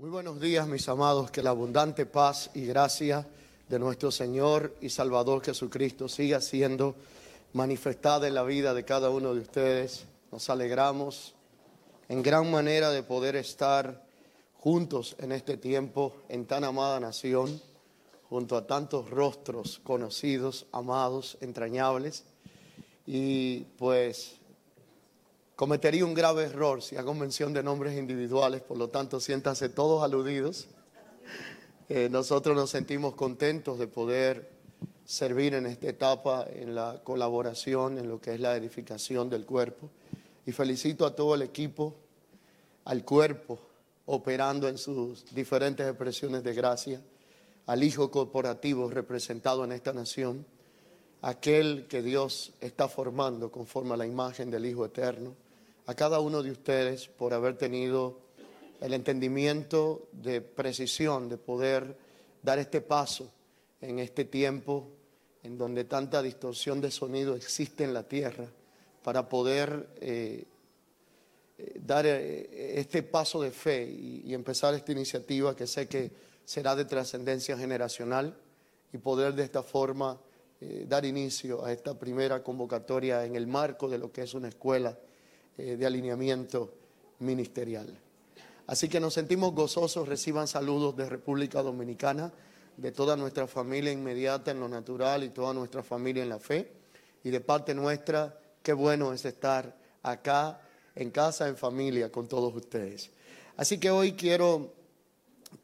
Muy buenos días, mis amados. Que la abundante paz y gracia de nuestro Señor y Salvador Jesucristo siga siendo manifestada en la vida de cada uno de ustedes. Nos alegramos en gran manera de poder estar juntos en este tiempo en tan amada nación, junto a tantos rostros conocidos, amados, entrañables. Y pues Cometería un grave error si hago mención de nombres individuales, por lo tanto siéntanse todos aludidos. Eh, nosotros nos sentimos contentos de poder servir en esta etapa en la colaboración, en lo que es la edificación del cuerpo. Y felicito a todo el equipo, al cuerpo, operando en sus diferentes expresiones de gracia, al Hijo corporativo representado en esta nación, aquel que Dios está formando conforme a la imagen del Hijo eterno a cada uno de ustedes por haber tenido el entendimiento de precisión, de poder dar este paso en este tiempo en donde tanta distorsión de sonido existe en la tierra, para poder eh, eh, dar eh, este paso de fe y, empezar esta iniciativa que sé que será de trascendencia generacional y poder de esta forma dar inicio a esta primera convocatoria en el marco de lo que es una escuela eh, de alineamiento ministerial. Así que nos sentimos gozosos, reciban saludos de República Dominicana, de toda nuestra familia inmediata en lo natural y toda nuestra familia en la fe. Y de parte nuestra, qué bueno es estar acá en casa, en familia, con todos ustedes. Así que hoy quiero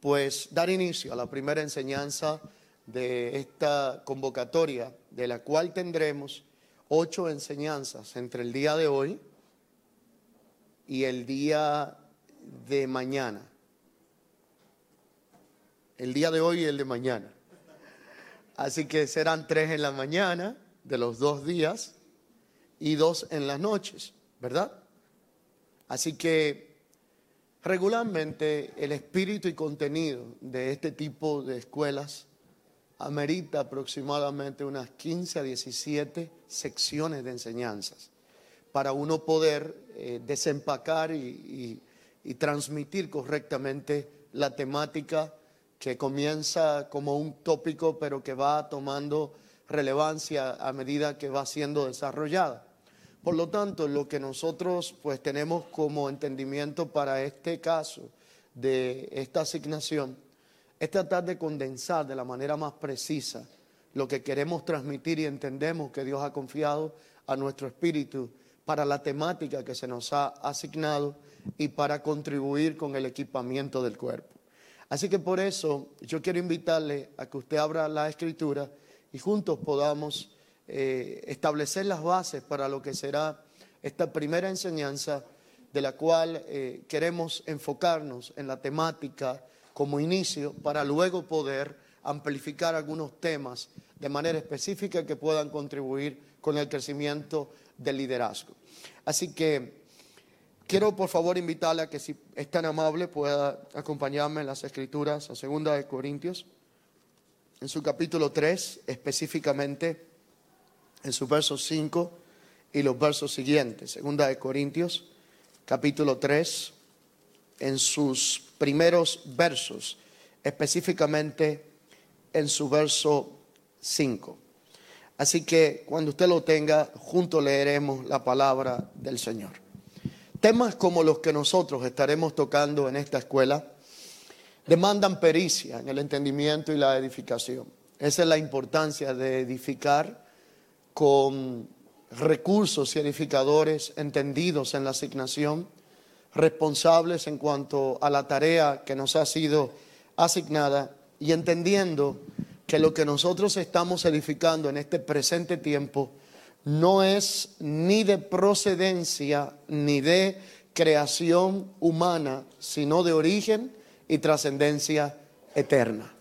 pues dar inicio a la primera enseñanza de esta convocatoria, de la cual tendremos ocho enseñanzas entre el día de hoy, y el día de mañana. El día de hoy y el de mañana. Así que serán tres en la mañana de los dos días y dos en las noches, ¿verdad? Así que regularmente el espíritu y contenido de este tipo de escuelas amerita aproximadamente unas 15 a 17 secciones de enseñanzas para uno poder eh, desempacar y, transmitir correctamente la temática que comienza como un tópico, pero que va tomando relevancia a medida que va siendo desarrollada. Por lo tanto, lo que nosotros pues tenemos como entendimiento para este caso de esta asignación es tratar de condensar de la manera más precisa lo que queremos transmitir y entendemos que Dios ha confiado a nuestro espíritu para la temática que se nos ha asignado y para contribuir con el equipamiento del cuerpo. Así que por eso yo quiero invitarle a que usted abra la escritura y juntos podamos eh, establecer las bases para lo que será esta primera enseñanza de la cual eh, queremos enfocarnos en la temática como inicio para luego poder amplificar algunos temas de manera específica que puedan contribuir con el crecimiento del liderazgo. Así que quiero por favor invitarle a que si es tan amable pueda acompañarme en las escrituras a segunda de Corintios, en su capítulo 3, específicamente en su verso 5 y los versos siguientes. Segunda de Corintios, capítulo 3, en sus primeros versos, específicamente en su verso 5. Así que cuando usted lo tenga, juntos leeremos la palabra del Señor. Temas como los que nosotros estaremos tocando en esta escuela demandan pericia en el entendimiento y la edificación. Esa es la importancia de edificar con recursos y edificadores entendidos en la asignación, responsables en cuanto a la tarea que nos ha sido asignada y entendiendo que lo que nosotros estamos edificando en este presente tiempo no es ni de procedencia ni de creación humana, sino de origen y trascendencia eterna.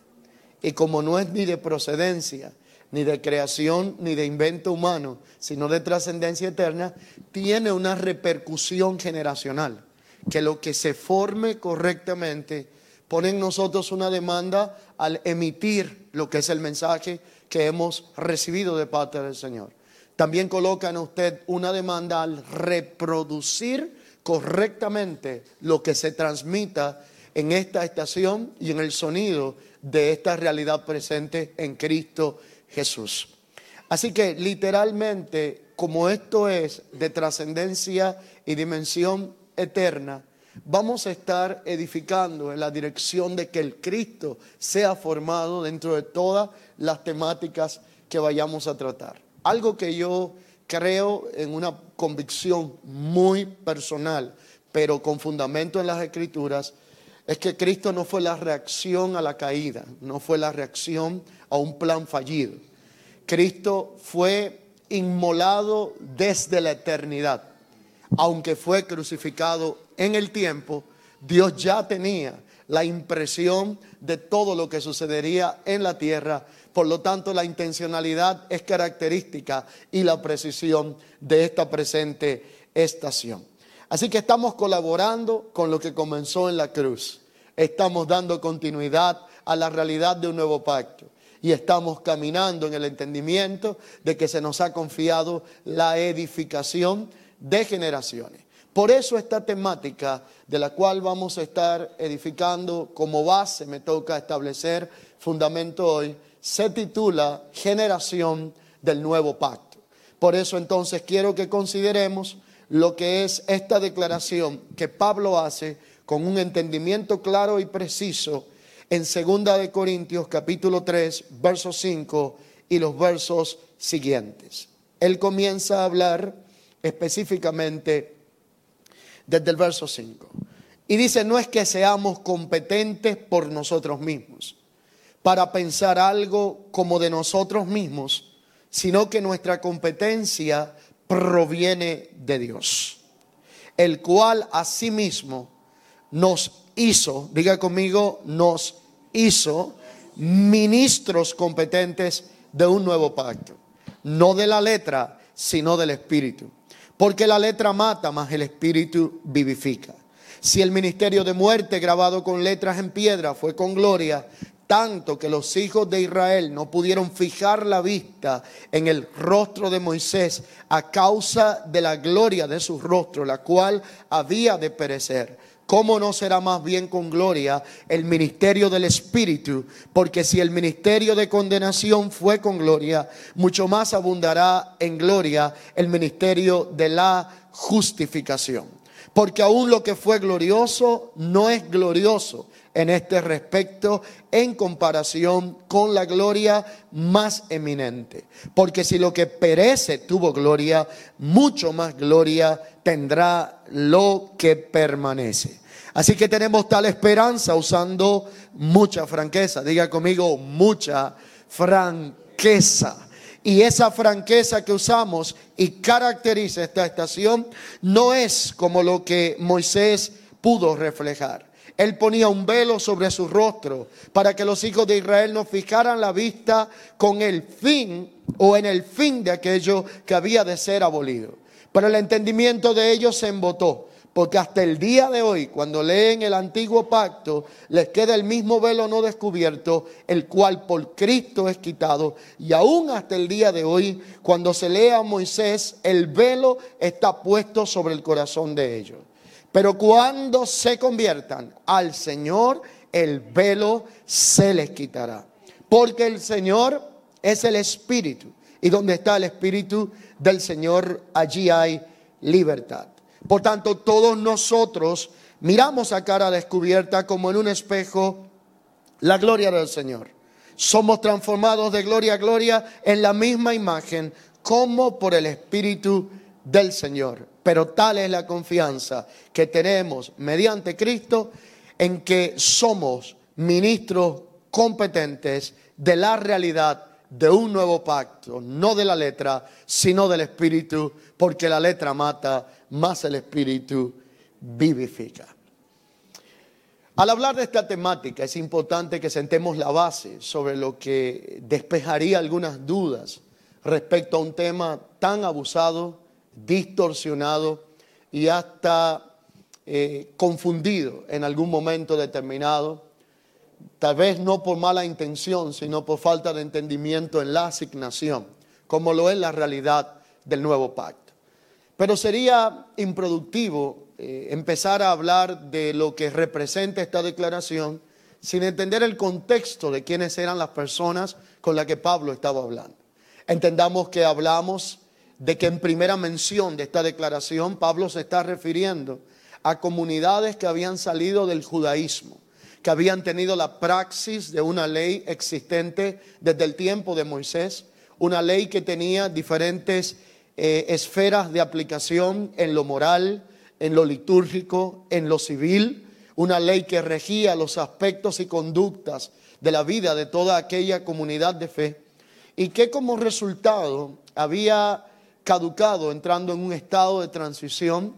Y como no es ni de procedencia, ni de creación, ni de invento humano, sino de trascendencia eterna, tiene una repercusión generacional. Que lo que se forme correctamente pone en nosotros una demanda al emitir lo que es el mensaje que hemos recibido de parte del Señor. También coloca en usted una demanda al reproducir correctamente lo que se transmita en esta estación y en el sonido de esta realidad presente en Cristo Jesús. Así que literalmente, como esto es de trascendencia y dimensión eterna, vamos a estar edificando en la dirección de que el Cristo sea formado dentro de todas las temáticas que vayamos a tratar. Algo que yo creo en una convicción muy personal, pero con fundamento en las escrituras, es que Cristo no fue la reacción a la caída, no fue la reacción a un plan fallido. Cristo fue inmolado desde la eternidad. Aunque fue crucificado en el tiempo, Dios ya tenía la impresión de todo lo que sucedería en la tierra. Por lo tanto, la intencionalidad es característica y la precisión de esta presente estación. Así que estamos colaborando con lo que comenzó en la cruz. Estamos dando continuidad a la realidad de un nuevo pacto. Y estamos caminando en el entendimiento de que se nos ha confiado la edificación de generaciones. Por eso esta temática de la cual vamos a estar edificando como base, me toca establecer fundamento hoy, se titula Generación del Nuevo Pacto. Por eso entonces quiero que consideremos lo que es esta declaración que Pablo hace con un entendimiento claro y preciso en 2 de Corintios capítulo 3, verso 5 y los versos siguientes. Él comienza a hablar específicamente desde el verso 5. Y dice, no es que seamos competentes por nosotros mismos, para pensar algo como de nosotros mismos, sino que nuestra competencia proviene de Dios, el cual asimismo nos hizo, diga conmigo, nos hizo ministros competentes de un nuevo pacto, no de la letra, sino del espíritu, porque la letra mata, mas el espíritu vivifica. Si el ministerio de muerte grabado con letras en piedra fue con gloria, tanto que los hijos de Israel no pudieron fijar la vista en el rostro de Moisés a causa de la gloria de su rostro, la cual había de perecer. ¿Cómo no será más bien con gloria el ministerio del Espíritu? Porque si el ministerio de condenación fue con gloria, mucho más abundará en gloria el ministerio de la justificación. Porque aún lo que fue glorioso no es glorioso en este respecto en comparación con la gloria más eminente. Porque si lo que perece tuvo gloria, mucho más gloria tendrá lo que permanece. Así que tenemos tal esperanza usando mucha franqueza. Diga conmigo, mucha franqueza. Y esa franqueza que usamos y caracteriza esta estación no es como lo que Moisés pudo reflejar. Él ponía un velo sobre su rostro para que los hijos de Israel no fijaran la vista con el fin o en el fin de aquello que había de ser abolido. Pero el entendimiento de ellos se embotó. Porque hasta el día de hoy, cuando leen el antiguo pacto, les queda el mismo velo no descubierto, el cual por Cristo es quitado. Y aún hasta el día de hoy, cuando se lee a Moisés, el velo está puesto sobre el corazón de ellos. Pero cuando se conviertan al Señor, el velo se les quitará. Porque el Señor es el Espíritu. Y donde está el Espíritu del Señor, allí hay libertad. Por tanto, todos nosotros miramos a cara descubierta como en un espejo la gloria del Señor. Somos transformados de gloria a gloria en la misma imagen como por el Espíritu del Señor. Pero tal es la confianza que tenemos mediante Cristo en que somos ministros competentes de la realidad de un nuevo pacto, no de la letra, sino del Espíritu, porque la letra mata, más el Espíritu vivifica. Al hablar de esta temática es importante que sentemos la base sobre lo que despejaría algunas dudas respecto a un tema tan abusado distorsionado y hasta eh, confundido en algún momento determinado, tal vez no por mala intención, sino por falta de entendimiento en la asignación, como lo es la realidad del nuevo pacto. Pero sería improductivo eh, empezar a hablar de lo que representa esta declaración sin entender el contexto de quiénes eran las personas con las que Pablo estaba hablando. Entendamos que hablamos de que en primera mención de esta declaración Pablo se está refiriendo a comunidades que habían salido del judaísmo, que habían tenido la praxis de una ley existente desde el tiempo de Moisés, una ley que tenía diferentes eh, esferas de aplicación en lo moral, en lo litúrgico, en lo civil, una ley que regía los aspectos y conductas de la vida de toda aquella comunidad de fe y que como resultado había caducado entrando en un estado de transición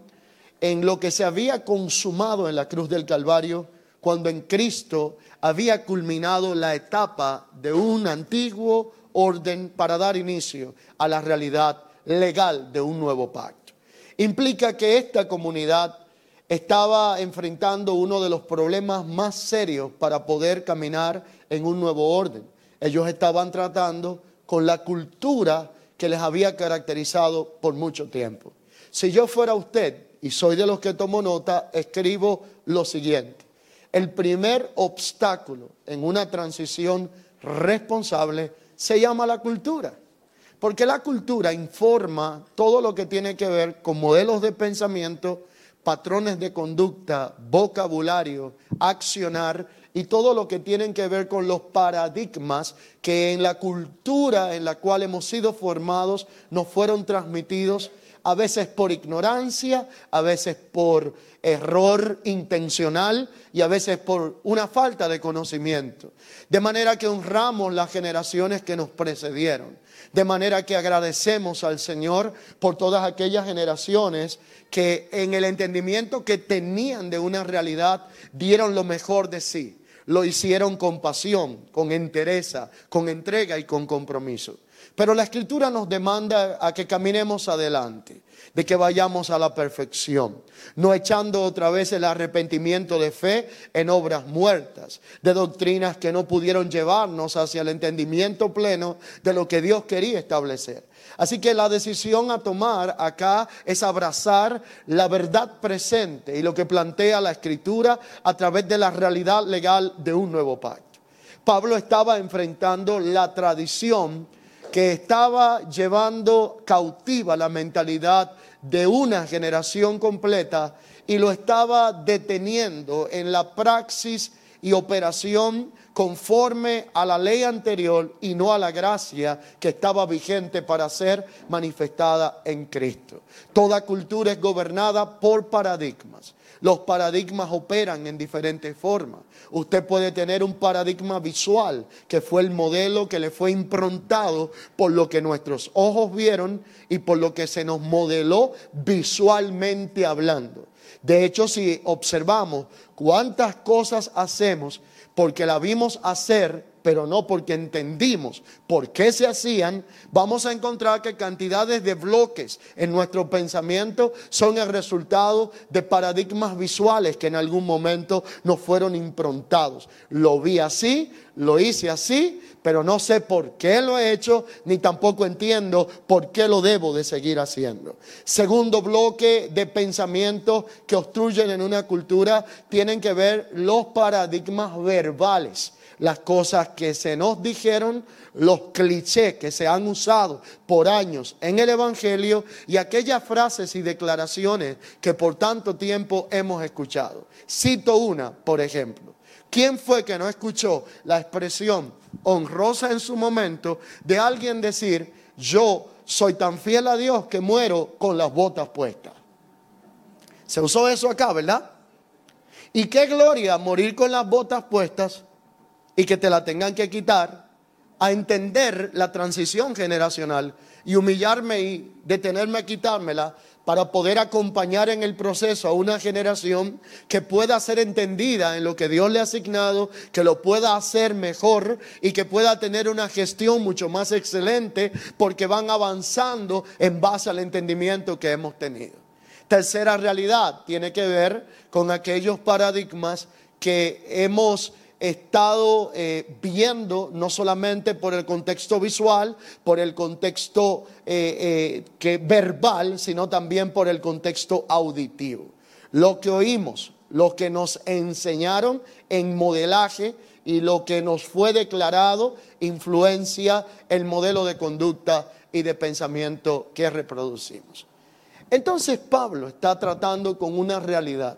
en lo que se había consumado en la cruz del Calvario cuando en Cristo había culminado la etapa de un antiguo orden para dar inicio a la realidad legal de un nuevo pacto. Implica que esta comunidad estaba enfrentando uno de los problemas más serios para poder caminar en un nuevo orden. Ellos estaban tratando con la cultura que les había caracterizado por mucho tiempo. Si yo fuera usted, y soy de los que tomo nota, escribo lo siguiente. El primer obstáculo en una transición responsable se llama la cultura. Porque la cultura informa todo lo que tiene que ver con modelos de pensamiento, patrones de conducta, vocabulario, accionar y todo lo que tienen que ver con los paradigmas que en la cultura en la cual hemos sido formados nos fueron transmitidos a veces por ignorancia, a veces por error intencional y a veces por una falta de conocimiento. De manera que honramos las generaciones que nos precedieron. De manera que agradecemos al Señor por todas aquellas generaciones que en el entendimiento que tenían de una realidad dieron lo mejor de sí. Lo hicieron con pasión, con entereza, con entrega y con compromiso. Pero la escritura nos demanda a que caminemos adelante, de que vayamos a la perfección, no echando otra vez el arrepentimiento de fe en obras muertas, de doctrinas que no pudieron llevarnos hacia el entendimiento pleno de lo que Dios quería establecer. Así que la decisión a tomar acá es abrazar la verdad presente y lo que plantea la escritura a través de la realidad legal de un nuevo pacto. Pablo estaba enfrentando la tradición que estaba llevando cautiva la mentalidad de una generación completa y lo estaba deteniendo en la praxis y operación conforme a la ley anterior y no a la gracia que estaba vigente para ser manifestada en Cristo. Toda cultura es gobernada por paradigmas. Los paradigmas operan en diferentes formas. Usted puede tener un paradigma visual, que fue el modelo que le fue improntado por lo que nuestros ojos vieron y por lo que se nos modeló visualmente hablando. De hecho, si observamos cuántas cosas hacemos porque la vimos hacer pero no porque entendimos por qué se hacían, vamos a encontrar que cantidades de bloques en nuestro pensamiento son el resultado de paradigmas visuales que en algún momento nos fueron improntados. Lo vi así, lo hice así, pero no sé por qué lo he hecho, ni tampoco entiendo por qué lo debo de seguir haciendo. Segundo bloque de pensamientos que obstruyen en una cultura tienen que ver los paradigmas verbales las cosas que se nos dijeron, los clichés que se han usado por años en el Evangelio y aquellas frases y declaraciones que por tanto tiempo hemos escuchado. Cito una, por ejemplo. ¿Quién fue que no escuchó la expresión honrosa en su momento de alguien decir, yo soy tan fiel a Dios que muero con las botas puestas? Se usó eso acá, ¿verdad? Y qué gloria morir con las botas puestas y que te la tengan que quitar, a entender la transición generacional y humillarme y detenerme a quitármela para poder acompañar en el proceso a una generación que pueda ser entendida en lo que Dios le ha asignado, que lo pueda hacer mejor y que pueda tener una gestión mucho más excelente porque van avanzando en base al entendimiento que hemos tenido. Tercera realidad tiene que ver con aquellos paradigmas que hemos estado eh, viendo no solamente por el contexto visual, por el contexto eh, eh, verbal, sino también por el contexto auditivo. lo que oímos, lo que nos enseñaron en modelaje y lo que nos fue declarado influencia el modelo de conducta y de pensamiento que reproducimos. Entonces Pablo está tratando con una realidad,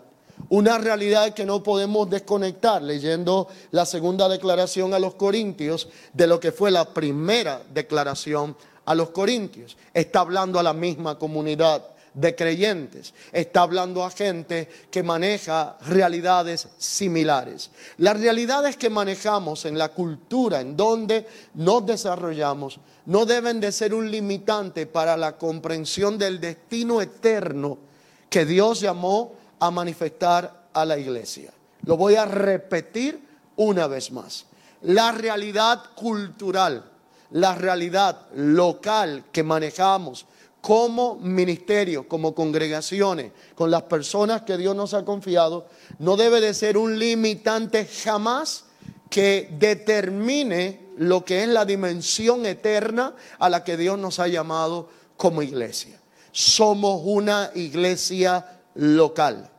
una realidad que no podemos desconectar leyendo la segunda declaración a los Corintios de lo que fue la primera declaración a los Corintios. Está hablando a la misma comunidad de creyentes, está hablando a gente que maneja realidades similares. Las realidades que manejamos en la cultura en donde nos desarrollamos no deben de ser un limitante para la comprensión del destino eterno que Dios llamó a manifestar a la iglesia. Lo voy a repetir una vez más. La realidad cultural, la realidad local que manejamos como ministerio, como congregaciones, con las personas que Dios nos ha confiado, no debe de ser un limitante jamás que determine lo que es la dimensión eterna a la que Dios nos ha llamado como iglesia. Somos una iglesia local,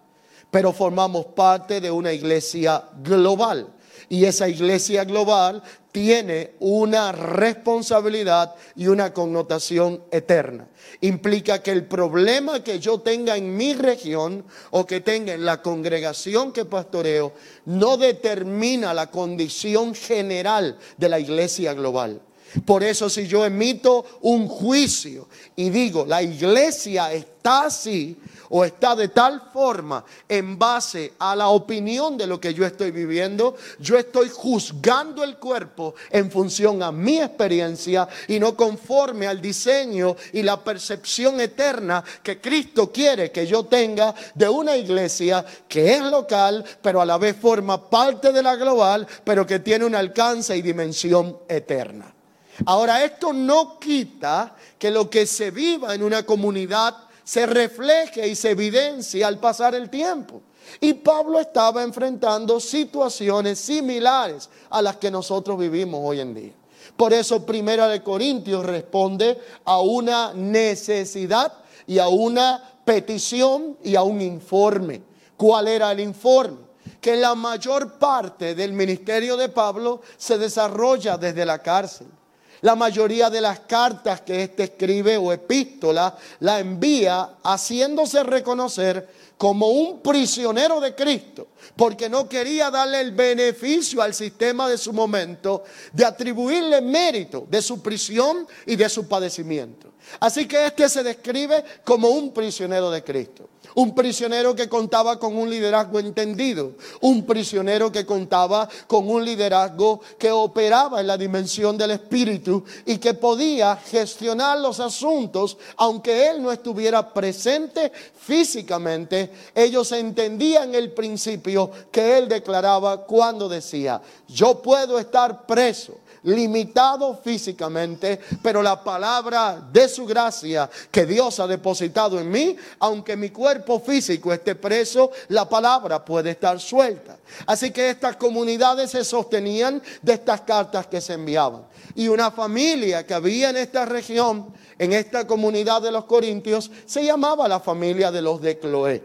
pero formamos parte de una iglesia global. Y esa iglesia global tiene una responsabilidad y una connotación eterna. Implica que el problema que yo tenga en mi región o que tenga en la congregación que pastoreo no determina la condición general de la iglesia global. Por eso si yo emito un juicio y digo, la iglesia está así o está de tal forma en base a la opinión de lo que yo estoy viviendo, yo estoy juzgando el cuerpo en función a mi experiencia y no conforme al diseño y la percepción eterna que Cristo quiere que yo tenga de una iglesia que es local, pero a la vez forma parte de la global, pero que tiene un alcance y dimensión eterna. Ahora, esto no quita que lo que se viva en una comunidad se refleje y se evidencie al pasar el tiempo. Y Pablo estaba enfrentando situaciones similares a las que nosotros vivimos hoy en día. Por eso Primera de Corintios responde a una necesidad y a una petición y a un informe. ¿Cuál era el informe? Que la mayor parte del ministerio de Pablo se desarrolla desde la cárcel. La mayoría de las cartas que éste escribe o epístola la envía haciéndose reconocer como un prisionero de Cristo, porque no quería darle el beneficio al sistema de su momento de atribuirle mérito de su prisión y de su padecimiento. Así que este se describe como un prisionero de Cristo. Un prisionero que contaba con un liderazgo entendido. Un prisionero que contaba con un liderazgo que operaba en la dimensión del espíritu y que podía gestionar los asuntos aunque él no estuviera presente físicamente. Ellos entendían el principio que él declaraba cuando decía, yo puedo estar preso limitado físicamente, pero la palabra de su gracia que Dios ha depositado en mí, aunque mi cuerpo físico esté preso, la palabra puede estar suelta. Así que estas comunidades se sostenían de estas cartas que se enviaban. Y una familia que había en esta región, en esta comunidad de los Corintios, se llamaba la familia de los de Cloé.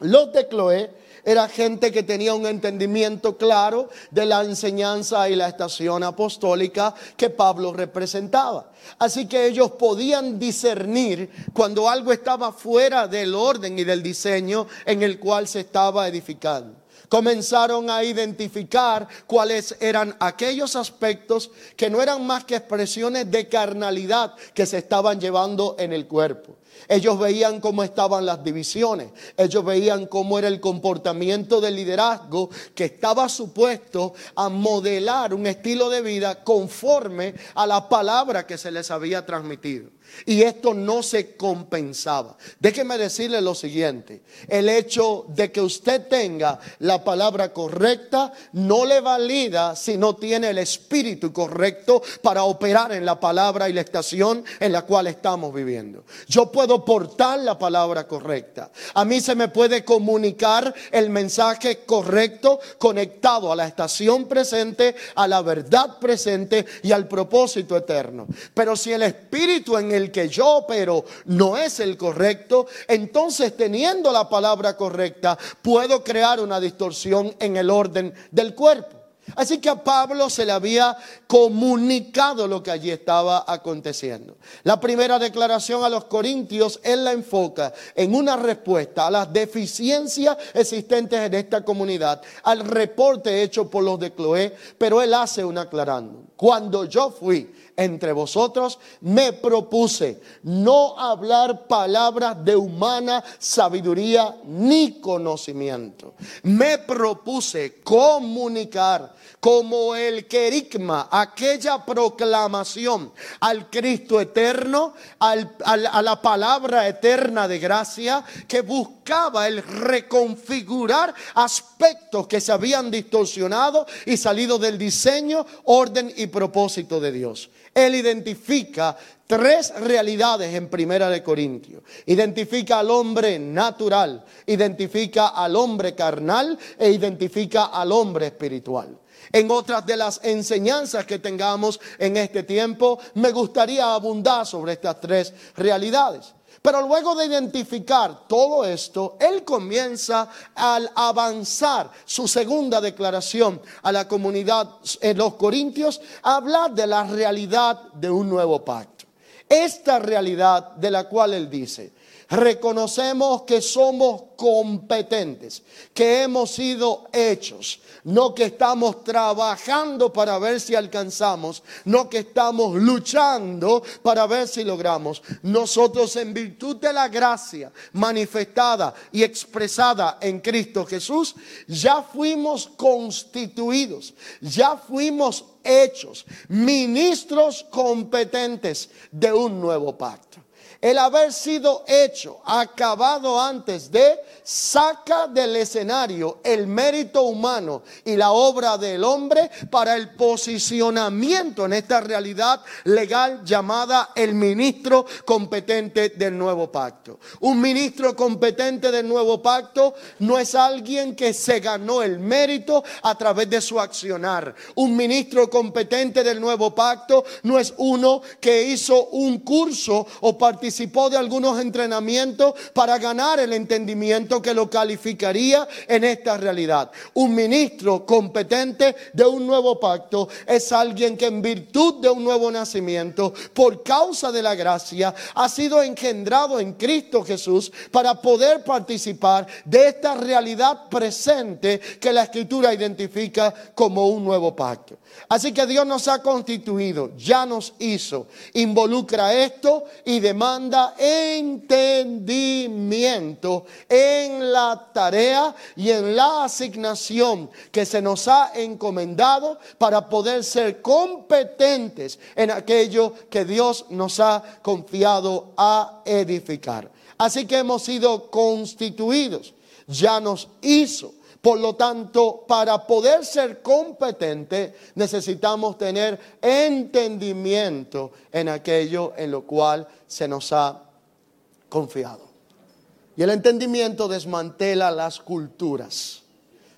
Los de Cloé era gente que tenía un entendimiento claro de la enseñanza y la estación apostólica que Pablo representaba. Así que ellos podían discernir cuando algo estaba fuera del orden y del diseño en el cual se estaba edificando comenzaron a identificar cuáles eran aquellos aspectos que no eran más que expresiones de carnalidad que se estaban llevando en el cuerpo. Ellos veían cómo estaban las divisiones, ellos veían cómo era el comportamiento del liderazgo que estaba supuesto a modelar un estilo de vida conforme a la palabra que se les había transmitido. Y esto no se compensaba. Déjeme decirle lo siguiente, el hecho de que usted tenga la la palabra correcta no le valida si no tiene el espíritu correcto para operar en la palabra y la estación en la cual estamos viviendo. Yo puedo portar la palabra correcta. A mí se me puede comunicar el mensaje correcto conectado a la estación presente, a la verdad presente y al propósito eterno. Pero si el espíritu en el que yo opero no es el correcto, entonces teniendo la palabra correcta, puedo crear una distorsión en el orden del cuerpo. Así que a Pablo se le había comunicado lo que allí estaba aconteciendo. La primera declaración a los corintios, él la enfoca en una respuesta a las deficiencias existentes en esta comunidad, al reporte hecho por los de Cloé, pero él hace un aclarando. Cuando yo fui entre vosotros, me propuse no hablar palabras de humana sabiduría ni conocimiento. Me propuse comunicar como el querigma, aquella proclamación al Cristo eterno, a la palabra eterna de gracia que buscaba el reconfigurar aspectos que se habían distorsionado y salido del diseño, orden y propósito de Dios. Él identifica tres realidades en Primera de Corintios. Identifica al hombre natural, identifica al hombre carnal e identifica al hombre espiritual. En otras de las enseñanzas que tengamos en este tiempo, me gustaría abundar sobre estas tres realidades. Pero luego de identificar todo esto, él comienza al avanzar su segunda declaración a la comunidad en los Corintios a hablar de la realidad de un nuevo pacto. Esta realidad de la cual él dice, reconocemos que somos competentes, que hemos sido hechos, no que estamos trabajando para ver si alcanzamos, no que estamos luchando para ver si logramos. Nosotros en virtud de la gracia manifestada y expresada en Cristo Jesús, ya fuimos constituidos, ya fuimos hechos, ministros competentes de un nuevo pacto el haber sido hecho, acabado antes de, saca del escenario el mérito humano y la obra del hombre para el posicionamiento en esta realidad legal llamada el ministro competente del nuevo pacto. Un ministro competente del nuevo pacto no es alguien que se ganó el mérito a través de su accionar. Un ministro competente del nuevo pacto no es uno que hizo un curso o participó participó de algunos entrenamientos para ganar el entendimiento que lo calificaría en esta realidad. Un ministro competente de un nuevo pacto es alguien que en virtud de un nuevo nacimiento, por causa de la gracia, ha sido engendrado en Cristo Jesús para poder participar de esta realidad presente que la escritura identifica como un nuevo pacto. Así que Dios nos ha constituido, ya nos hizo, involucra esto y demanda entendimiento en la tarea y en la asignación que se nos ha encomendado para poder ser competentes en aquello que Dios nos ha confiado a edificar. Así que hemos sido constituidos, ya nos hizo por lo tanto, para poder ser competente necesitamos tener entendimiento en aquello en lo cual se nos ha confiado. Y el entendimiento desmantela las culturas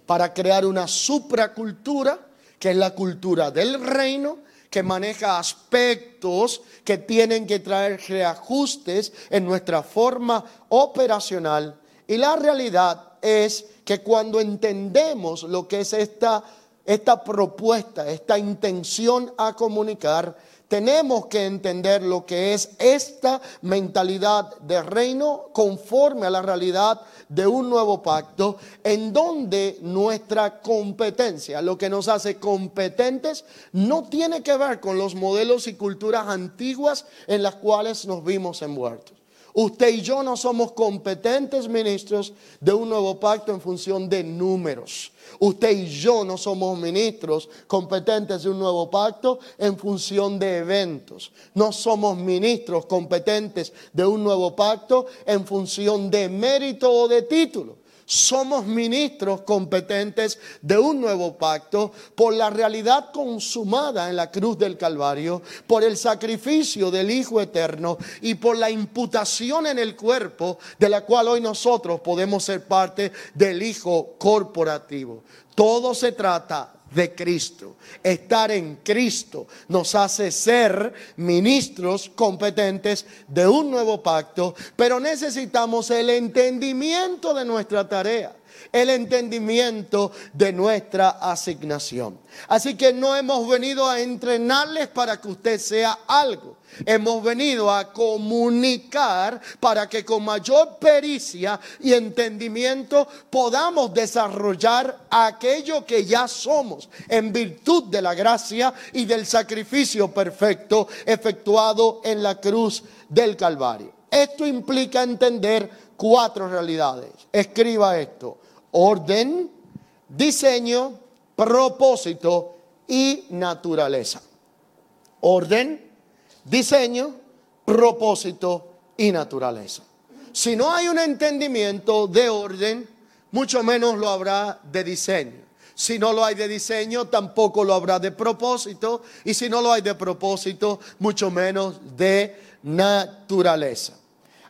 para crear una supracultura, que es la cultura del reino, que maneja aspectos que tienen que traer reajustes en nuestra forma operacional. Y la realidad es que cuando entendemos lo que es esta, esta propuesta, esta intención a comunicar, tenemos que entender lo que es esta mentalidad de reino conforme a la realidad de un nuevo pacto, en donde nuestra competencia, lo que nos hace competentes, no tiene que ver con los modelos y culturas antiguas en las cuales nos vimos envueltos. Usted y yo no somos competentes ministros de un nuevo pacto en función de números. Usted y yo no somos ministros competentes de un nuevo pacto en función de eventos. No somos ministros competentes de un nuevo pacto en función de mérito o de título. Somos ministros competentes de un nuevo pacto por la realidad consumada en la cruz del Calvario, por el sacrificio del Hijo Eterno y por la imputación en el cuerpo de la cual hoy nosotros podemos ser parte del Hijo corporativo. Todo se trata de Cristo. Estar en Cristo nos hace ser ministros competentes de un nuevo pacto, pero necesitamos el entendimiento de nuestra tarea el entendimiento de nuestra asignación. Así que no hemos venido a entrenarles para que usted sea algo. Hemos venido a comunicar para que con mayor pericia y entendimiento podamos desarrollar aquello que ya somos en virtud de la gracia y del sacrificio perfecto efectuado en la cruz del Calvario. Esto implica entender cuatro realidades. Escriba esto orden, diseño, propósito y naturaleza. Orden, diseño, propósito y naturaleza. Si no hay un entendimiento de orden, mucho menos lo habrá de diseño. Si no lo hay de diseño, tampoco lo habrá de propósito. Y si no lo hay de propósito, mucho menos de naturaleza.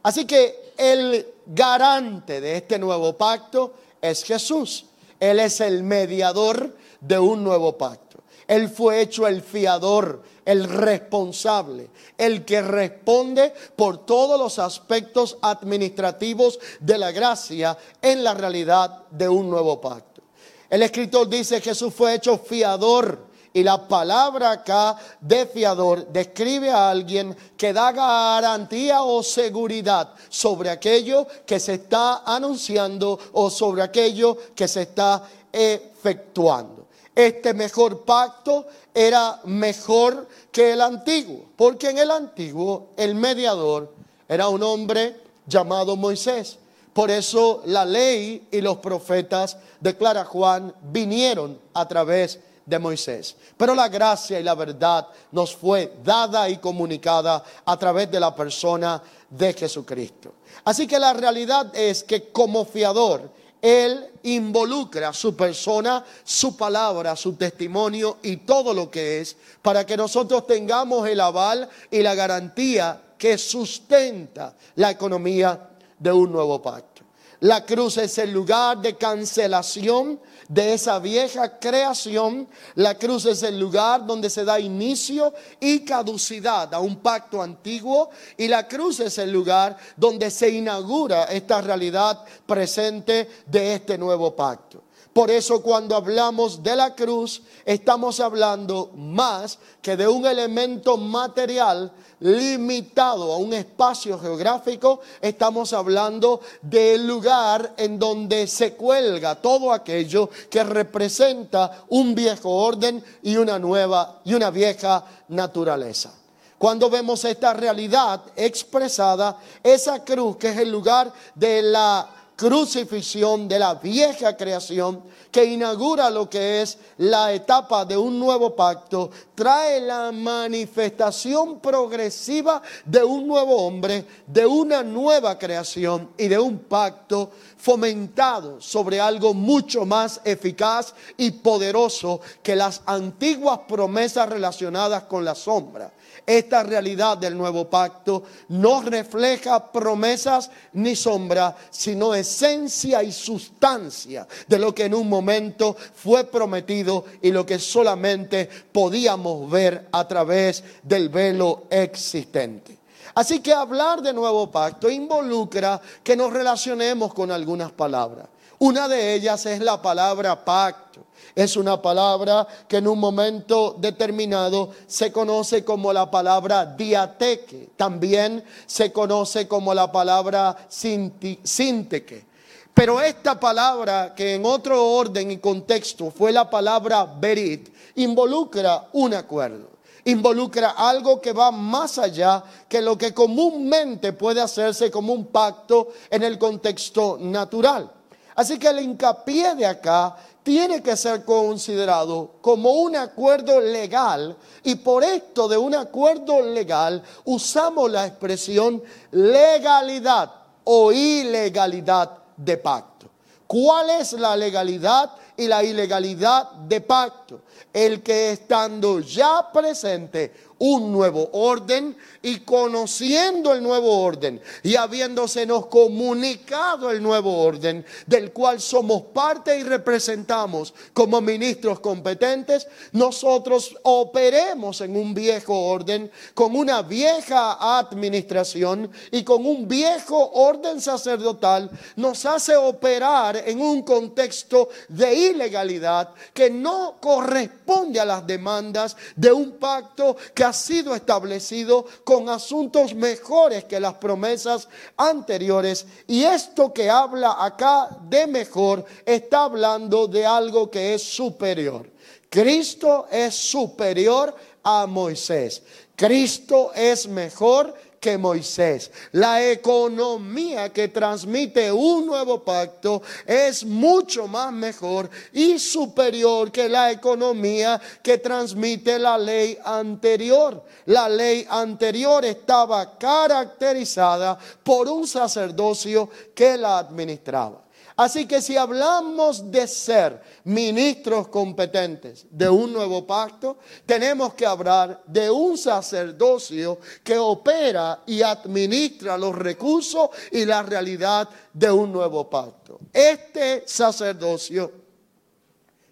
Así que el garante de este nuevo pacto es Jesús. Él es el mediador de un nuevo pacto. Él fue hecho el fiador, el responsable, el que responde por todos los aspectos administrativos de la gracia en la realidad de un nuevo pacto. El escritor dice Jesús fue hecho fiador y la palabra acá de fiador describe a alguien que da garantía o seguridad sobre aquello que se está anunciando o sobre aquello que se está efectuando. Este mejor pacto era mejor que el antiguo, porque en el antiguo el mediador era un hombre llamado Moisés. Por eso la ley y los profetas, declara Juan, vinieron a través de de Moisés. Pero la gracia y la verdad nos fue dada y comunicada a través de la persona de Jesucristo. Así que la realidad es que como fiador, Él involucra su persona, su palabra, su testimonio y todo lo que es para que nosotros tengamos el aval y la garantía que sustenta la economía de un nuevo pacto. La cruz es el lugar de cancelación de esa vieja creación. La cruz es el lugar donde se da inicio y caducidad a un pacto antiguo y la cruz es el lugar donde se inaugura esta realidad presente de este nuevo pacto. Por eso cuando hablamos de la cruz, estamos hablando más que de un elemento material limitado a un espacio geográfico, estamos hablando del lugar en donde se cuelga todo aquello que representa un viejo orden y una nueva y una vieja naturaleza. Cuando vemos esta realidad expresada, esa cruz que es el lugar de la crucifixión de la vieja creación que inaugura lo que es la etapa de un nuevo pacto, trae la manifestación progresiva de un nuevo hombre, de una nueva creación y de un pacto fomentado sobre algo mucho más eficaz y poderoso que las antiguas promesas relacionadas con la sombra. Esta realidad del nuevo pacto no refleja promesas ni sombra, sino esencia y sustancia de lo que en un momento fue prometido y lo que solamente podíamos ver a través del velo existente. Así que hablar de nuevo pacto involucra que nos relacionemos con algunas palabras. Una de ellas es la palabra pacto. Es una palabra que en un momento determinado se conoce como la palabra diateque. También se conoce como la palabra sinteque. Pero esta palabra, que en otro orden y contexto fue la palabra berit, involucra un acuerdo involucra algo que va más allá que lo que comúnmente puede hacerse como un pacto en el contexto natural. Así que el hincapié de acá tiene que ser considerado como un acuerdo legal y por esto de un acuerdo legal usamos la expresión legalidad o ilegalidad de pacto. ¿Cuál es la legalidad y la ilegalidad de pacto? El que estando ya presente un nuevo orden y conociendo el nuevo orden y habiéndosenos comunicado el nuevo orden del cual somos parte y representamos como ministros competentes, nosotros operemos en un viejo orden, con una vieja administración y con un viejo orden sacerdotal, nos hace operar en un contexto de ilegalidad que no corresponde a las demandas de un pacto que ha sido establecido con asuntos mejores que las promesas anteriores. Y esto que habla acá de mejor está hablando de algo que es superior. Cristo es superior a Moisés. Cristo es mejor Moisés. La economía que transmite un nuevo pacto es mucho más mejor y superior que la economía que transmite la ley anterior. La ley anterior estaba caracterizada por un sacerdocio que la administraba. Así que si hablamos de ser ministros competentes de un nuevo pacto, tenemos que hablar de un sacerdocio que opera y administra los recursos y la realidad de un nuevo pacto. Este sacerdocio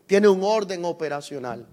tiene un orden operacional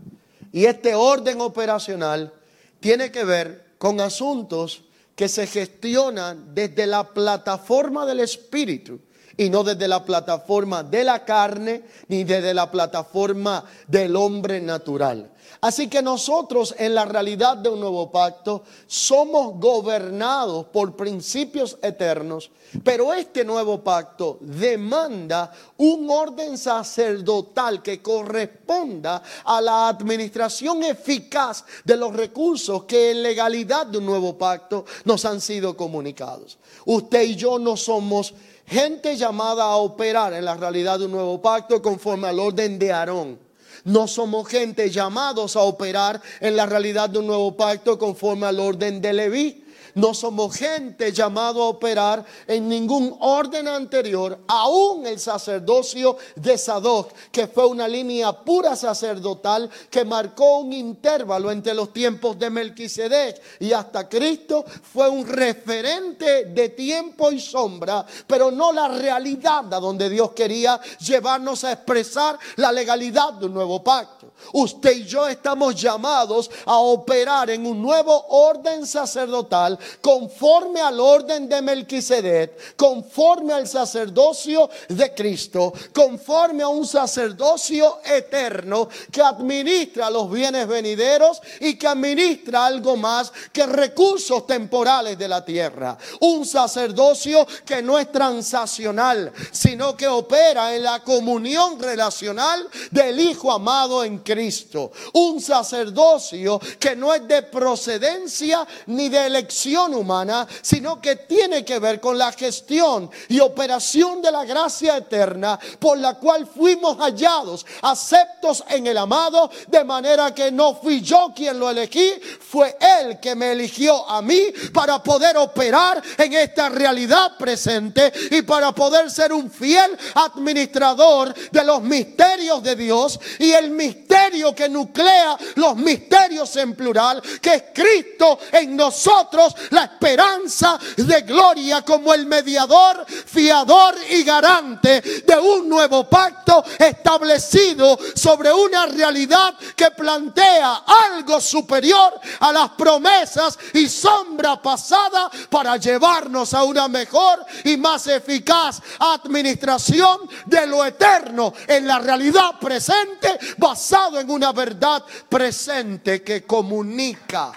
y este orden operacional tiene que ver con asuntos que se gestionan desde la plataforma del Espíritu y no desde la plataforma de la carne ni desde la plataforma del hombre natural. Así que nosotros en la realidad de un nuevo pacto somos gobernados por principios eternos, pero este nuevo pacto demanda un orden sacerdotal que corresponda a la administración eficaz de los recursos que en legalidad de un nuevo pacto nos han sido comunicados. Usted y yo no somos gente llamada a operar en la realidad de un nuevo pacto conforme al orden de Aarón. No somos gente llamados a operar en la realidad de un nuevo pacto conforme al orden de Leví. No somos gente llamado a operar en ningún orden anterior, aún el sacerdocio de Sadoc, que fue una línea pura sacerdotal que marcó un intervalo entre los tiempos de Melquisedec y hasta Cristo, fue un referente de tiempo y sombra, pero no la realidad a donde Dios quería llevarnos a expresar la legalidad de un nuevo pacto. Usted y yo estamos llamados a operar en un nuevo orden sacerdotal conforme al orden de Melquisedec, conforme al sacerdocio de Cristo, conforme a un sacerdocio eterno que administra los bienes venideros y que administra algo más que recursos temporales de la tierra. Un sacerdocio que no es transaccional, sino que opera en la comunión relacional del Hijo amado en Cristo. Un sacerdocio que no es de procedencia ni de elección humana, sino que tiene que ver con la gestión y operación de la gracia eterna por la cual fuimos hallados, aceptos en el amado, de manera que no fui yo quien lo elegí, fue Él que me eligió a mí para poder operar en esta realidad presente y para poder ser un fiel administrador de los misterios de Dios. Y el misterio que nuclea los misterios en plural, que es Cristo en nosotros, la esperanza de gloria como el mediador, fiador y garante de un nuevo pacto establecido sobre una realidad que plantea algo superior a las promesas y sombra pasada para llevarnos a una mejor y más eficaz administración de lo eterno en la realidad presente basado en una verdad presente que comunica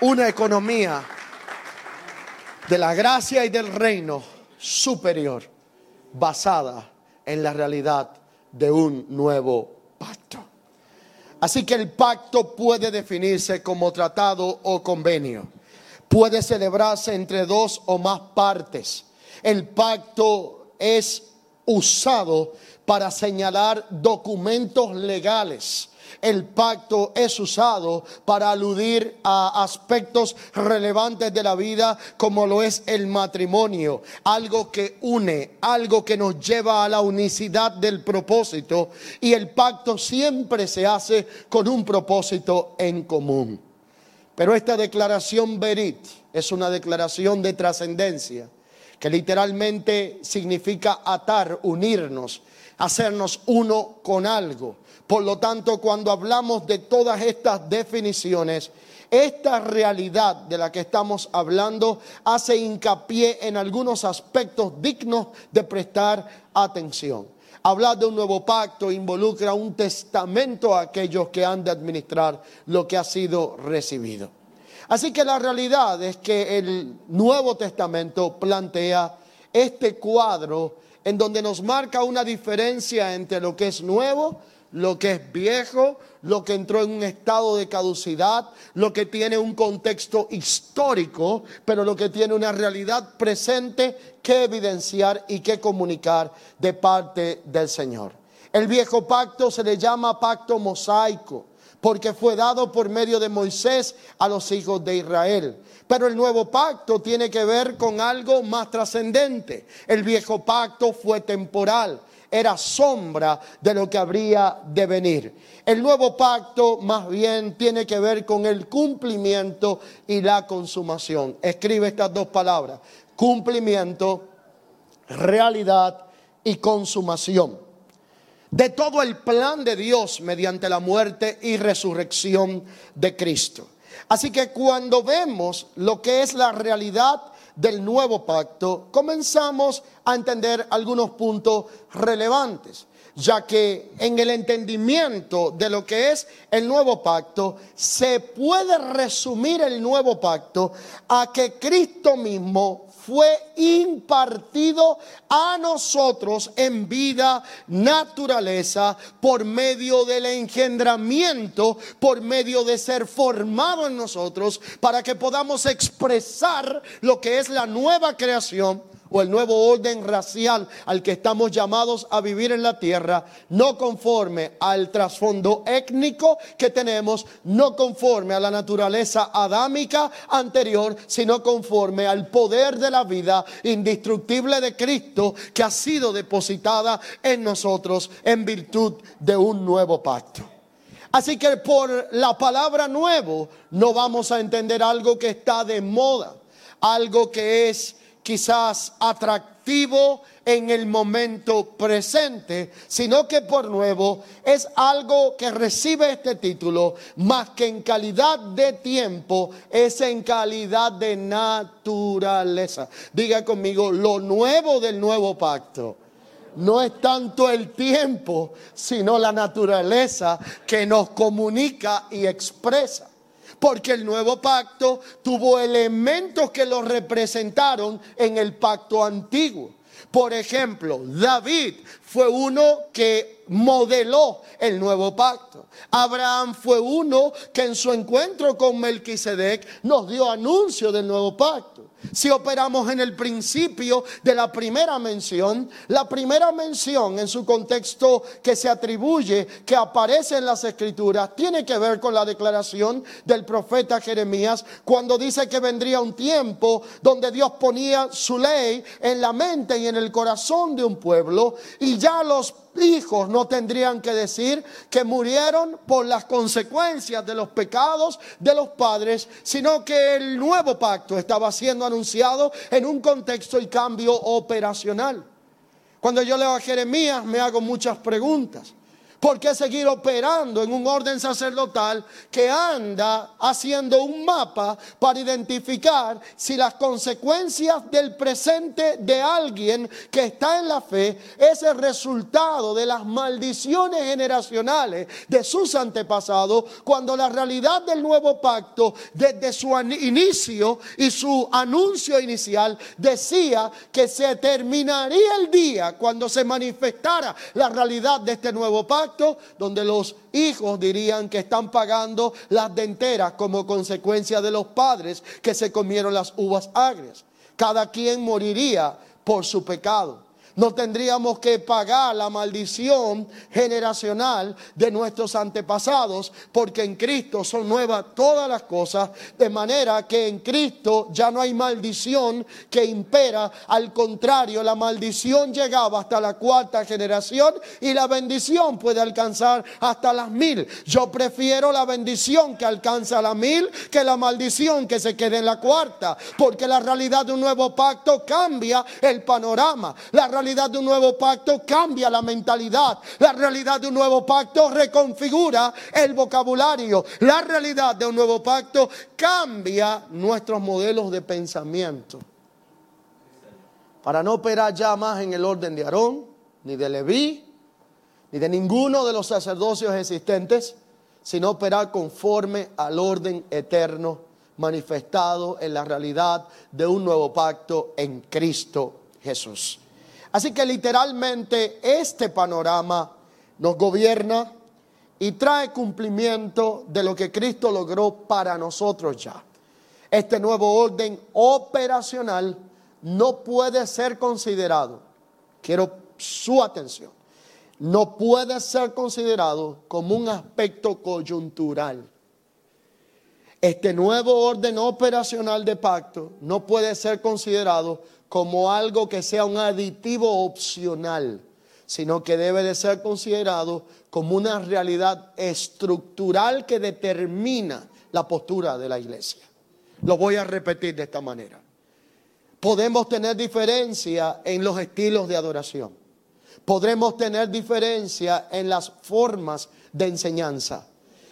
una economía de la gracia y del reino superior basada en la realidad de un nuevo pacto. Así que el pacto puede definirse como tratado o convenio. Puede celebrarse entre dos o más partes. El pacto es usado para señalar documentos legales. El pacto es usado para aludir a aspectos relevantes de la vida como lo es el matrimonio, algo que une, algo que nos lleva a la unicidad del propósito y el pacto siempre se hace con un propósito en común. Pero esta declaración verit es una declaración de trascendencia que literalmente significa atar, unirnos, hacernos uno con algo. Por lo tanto, cuando hablamos de todas estas definiciones, esta realidad de la que estamos hablando hace hincapié en algunos aspectos dignos de prestar atención. Hablar de un nuevo pacto involucra un testamento a aquellos que han de administrar lo que ha sido recibido. Así que la realidad es que el Nuevo Testamento plantea este cuadro en donde nos marca una diferencia entre lo que es nuevo, lo que es viejo, lo que entró en un estado de caducidad, lo que tiene un contexto histórico, pero lo que tiene una realidad presente que evidenciar y que comunicar de parte del Señor. El viejo pacto se le llama pacto mosaico porque fue dado por medio de Moisés a los hijos de Israel. Pero el nuevo pacto tiene que ver con algo más trascendente. El viejo pacto fue temporal, era sombra de lo que habría de venir. El nuevo pacto más bien tiene que ver con el cumplimiento y la consumación. Escribe estas dos palabras, cumplimiento, realidad y consumación de todo el plan de Dios mediante la muerte y resurrección de Cristo. Así que cuando vemos lo que es la realidad del nuevo pacto, comenzamos a entender algunos puntos relevantes, ya que en el entendimiento de lo que es el nuevo pacto, se puede resumir el nuevo pacto a que Cristo mismo fue impartido a nosotros en vida, naturaleza, por medio del engendramiento, por medio de ser formado en nosotros, para que podamos expresar lo que es la nueva creación o el nuevo orden racial al que estamos llamados a vivir en la tierra, no conforme al trasfondo étnico que tenemos, no conforme a la naturaleza adámica anterior, sino conforme al poder de la vida indestructible de Cristo que ha sido depositada en nosotros en virtud de un nuevo pacto. Así que por la palabra nuevo no vamos a entender algo que está de moda, algo que es quizás atractivo en el momento presente, sino que por nuevo es algo que recibe este título, más que en calidad de tiempo, es en calidad de naturaleza. Diga conmigo, lo nuevo del nuevo pacto no es tanto el tiempo, sino la naturaleza que nos comunica y expresa porque el nuevo pacto tuvo elementos que lo representaron en el pacto antiguo. Por ejemplo, David fue uno que modeló el nuevo pacto. Abraham fue uno que en su encuentro con Melquisedec nos dio anuncio del nuevo pacto. Si operamos en el principio de la primera mención, la primera mención en su contexto que se atribuye, que aparece en las escrituras, tiene que ver con la declaración del profeta Jeremías cuando dice que vendría un tiempo donde Dios ponía su ley en la mente y en el corazón de un pueblo y ya los hijos no tendrían que decir que murieron por las consecuencias de los pecados de los padres, sino que el nuevo pacto estaba siendo anunciado en un contexto y cambio operacional. Cuando yo leo a Jeremías me hago muchas preguntas. ¿Por qué seguir operando en un orden sacerdotal que anda haciendo un mapa para identificar si las consecuencias del presente de alguien que está en la fe es el resultado de las maldiciones generacionales de sus antepasados, cuando la realidad del nuevo pacto desde su inicio y su anuncio inicial decía que se terminaría el día cuando se manifestara la realidad de este nuevo pacto? Donde los hijos dirían que están pagando las denteras como consecuencia de los padres que se comieron las uvas agrias. Cada quien moriría por su pecado. No tendríamos que pagar la maldición generacional de nuestros antepasados, porque en Cristo son nuevas todas las cosas, de manera que en Cristo ya no hay maldición que impera, al contrario, la maldición llegaba hasta la cuarta generación y la bendición puede alcanzar hasta las mil. Yo prefiero la bendición que alcanza las mil que la maldición que se quede en la cuarta, porque la realidad de un nuevo pacto cambia el panorama. La de un nuevo pacto cambia la mentalidad. La realidad de un nuevo pacto reconfigura el vocabulario. La realidad de un nuevo pacto cambia nuestros modelos de pensamiento. Para no operar ya más en el orden de Aarón, ni de Leví, ni de ninguno de los sacerdocios existentes, sino operar conforme al orden eterno manifestado en la realidad de un nuevo pacto en Cristo Jesús. Así que literalmente este panorama nos gobierna y trae cumplimiento de lo que Cristo logró para nosotros ya. Este nuevo orden operacional no puede ser considerado, quiero su atención, no puede ser considerado como un aspecto coyuntural. Este nuevo orden operacional de pacto no puede ser considerado como algo que sea un aditivo opcional, sino que debe de ser considerado como una realidad estructural que determina la postura de la iglesia. Lo voy a repetir de esta manera. Podemos tener diferencia en los estilos de adoración. Podremos tener diferencia en las formas de enseñanza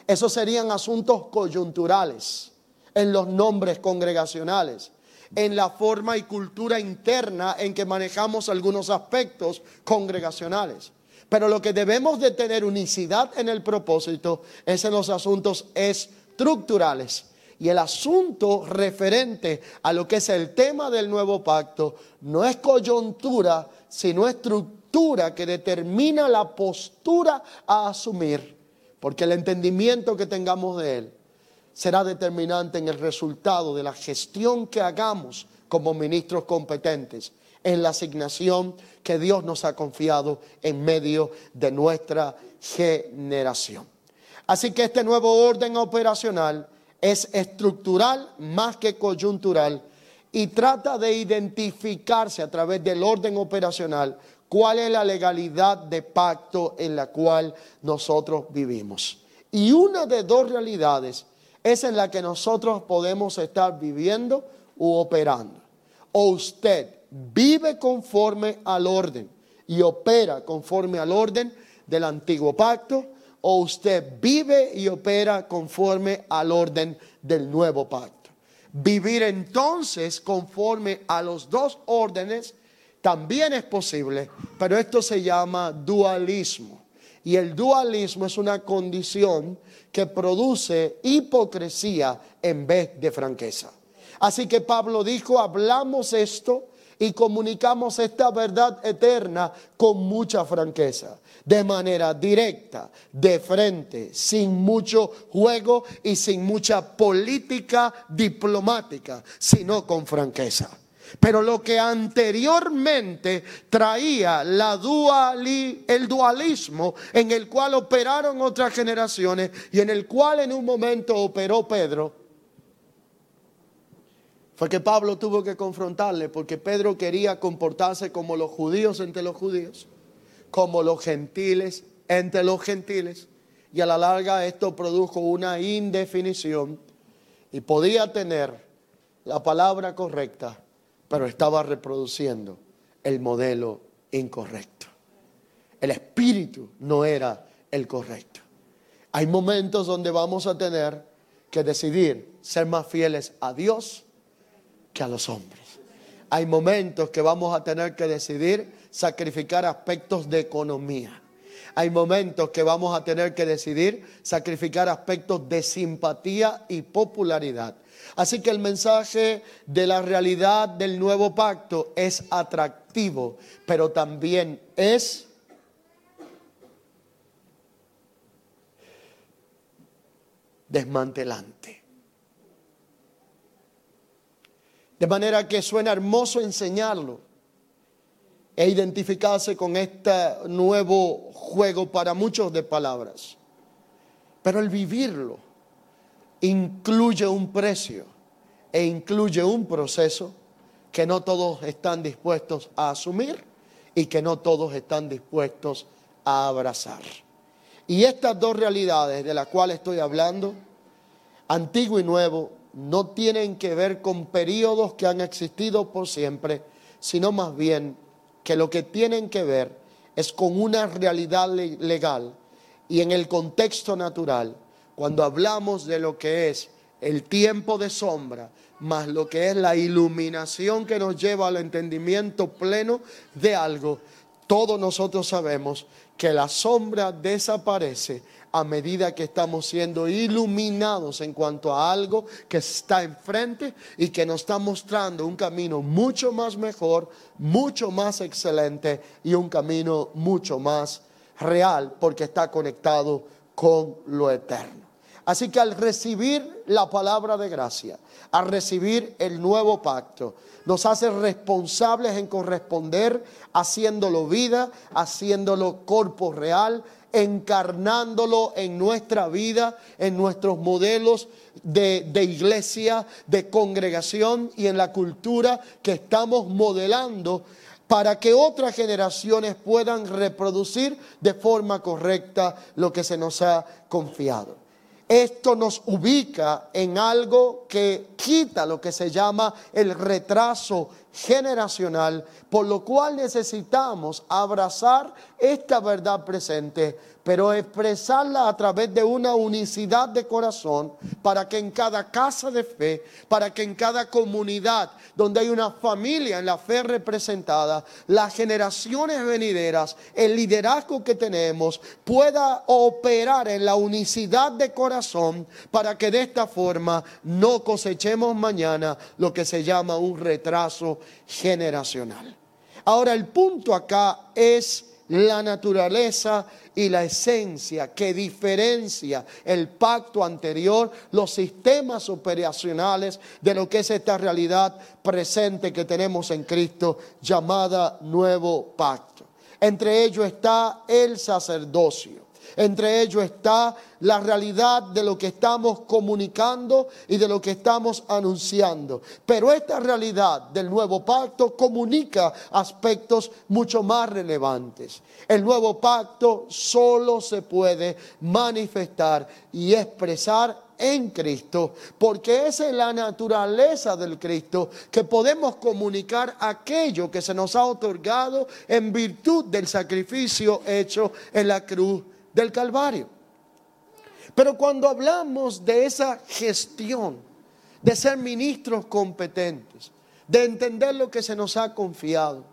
esos serían asuntos coyunturales en los nombres congregacionales, en la forma y cultura interna en que manejamos algunos aspectos congregacionales. Pero lo que debemos de tener unicidad en el propósito es en los asuntos estructurales. Y el asunto referente a lo que es el tema del nuevo pacto no es coyuntura, sino estructura que determina la postura a asumir porque el entendimiento que tengamos de Él será determinante en el resultado de la gestión que hagamos como ministros competentes en la asignación que Dios nos ha confiado en medio de nuestra generación. Así que este nuevo orden operacional es estructural más que coyuntural y trata de identificarse a través del orden operacional cuál es la legalidad de pacto en la cual nosotros vivimos. Y una de dos realidades es en la que nosotros podemos estar viviendo u operando. O usted vive conforme al orden y opera conforme al orden del antiguo pacto, o usted vive y opera conforme al orden del nuevo pacto. Vivir entonces conforme a los dos órdenes también es posible, pero esto se llama dualismo. Y el dualismo es una condición que produce hipocresía en vez de franqueza. Así que Pablo dijo, hablamos esto y comunicamos esta verdad eterna con mucha franqueza, de manera directa, de frente, sin mucho juego y sin mucha política diplomática, sino con franqueza. Pero lo que anteriormente traía el dualismo en el cual operaron otras generaciones y en el cual en un momento operó Pedro, fue que Pablo tuvo que confrontarle porque Pedro quería comportarse como los judíos entre los judíos, como los gentiles entre los gentiles. Y a la larga esto produjo una indefinición y podía tener la palabra correcta pero estaba reproduciendo el modelo incorrecto. El espíritu no era el correcto. Hay momentos donde vamos a tener que decidir ser más fieles a Dios que a los hombres. Hay momentos que vamos a tener que decidir sacrificar aspectos de economía. Hay momentos que vamos a tener que decidir sacrificar aspectos de simpatía y popularidad. Así que el mensaje de la realidad del nuevo pacto es atractivo, pero también es desmantelante. De manera que suena hermoso enseñarlo, e identificarse con este nuevo juego para muchos de palabras. Pero el vivirlo incluye un precio e incluye un proceso que no todos están dispuestos a asumir y que no todos están dispuestos a abrazar. Y estas dos realidades de las cuales estoy hablando, antiguo y nuevo, no tienen que ver con periodos que han existido por siempre, sino más bien que lo que tienen que ver es con una realidad legal y en el contexto natural, cuando hablamos de lo que es el tiempo de sombra, más lo que es la iluminación que nos lleva al entendimiento pleno de algo, todos nosotros sabemos que la sombra desaparece a medida que estamos siendo iluminados en cuanto a algo que está enfrente y que nos está mostrando un camino mucho más mejor, mucho más excelente y un camino mucho más real porque está conectado con lo eterno. Así que al recibir la palabra de gracia, al recibir el nuevo pacto, nos hace responsables en corresponder, haciéndolo vida, haciéndolo cuerpo real, encarnándolo en nuestra vida, en nuestros modelos de, iglesia, de congregación y en la cultura que estamos modelando para que otras generaciones puedan reproducir de forma correcta lo que se nos ha confiado. Esto nos ubica en algo que quita lo que se llama el retraso generacional, por lo cual necesitamos abrazar esta verdad presente pero expresarla a través de una unicidad de corazón para que en cada casa de fe, para que en cada comunidad donde hay una familia en la fe representada, las generaciones venideras, el liderazgo que tenemos pueda operar en la unicidad de corazón para que de esta forma no cosechemos mañana lo que se llama un retraso generacional. Ahora el punto acá es la naturaleza y la esencia que diferencia el pacto anterior, los sistemas operacionales de lo que es esta realidad presente que tenemos en Cristo llamada nuevo pacto. Entre ellos está el sacerdocio. Entre ellos está la realidad de lo que estamos comunicando y de lo que estamos anunciando. Pero esta realidad del nuevo pacto comunica aspectos mucho más relevantes. El nuevo pacto solo se puede manifestar y expresar en Cristo, porque esa es la naturaleza del Cristo, que podemos comunicar aquello que se nos ha otorgado en virtud del sacrificio hecho en la cruz del Calvario. Pero cuando hablamos de esa gestión, de ser ministros competentes, de entender lo que se nos ha confiado,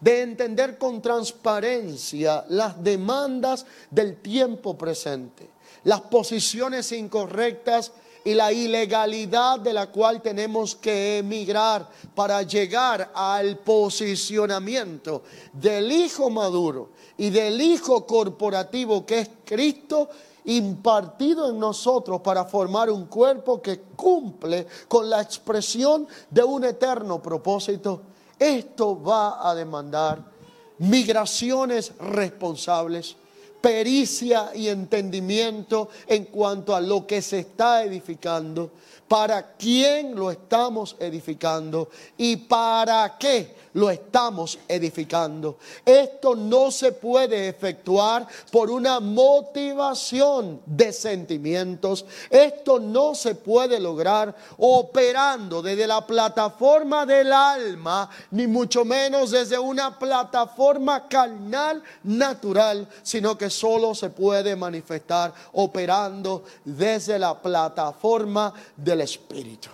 de entender con transparencia las demandas del tiempo presente, las posiciones incorrectas y la ilegalidad de la cual tenemos que emigrar para llegar al posicionamiento del Hijo maduro y del Hijo corporativo que es Cristo impartido en nosotros para formar un cuerpo que cumple con la expresión de un eterno propósito. Esto va a demandar migraciones responsables, pericia y entendimiento en cuanto a lo que se está edificando, para quién lo estamos edificando y para qué lo estamos edificando. Esto no se puede efectuar por una motivación de sentimientos. Esto no se puede lograr operando desde la plataforma del alma, ni mucho menos desde una plataforma carnal natural, sino que solo se puede manifestar operando desde la plataforma del Espíritu